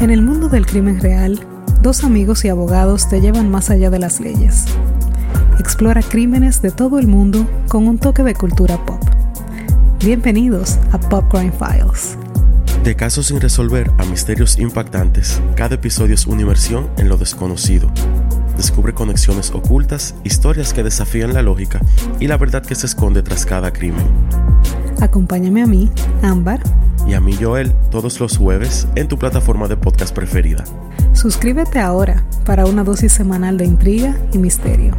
En el mundo del crimen real, dos amigos y abogados te llevan más allá de las leyes. Explora crímenes de todo el mundo con un toque de cultura pop. Bienvenidos a Pop Crime Files. De casos sin resolver a misterios impactantes, cada episodio es una inmersión en lo desconocido. Descubre conexiones ocultas, historias que desafían la lógica y la verdad que se esconde tras cada crimen. Acompáñame a mí, Ámbar, y a mí Joel todos los jueves en tu plataforma de podcast preferida. Suscríbete ahora para una dosis semanal de intriga y misterio.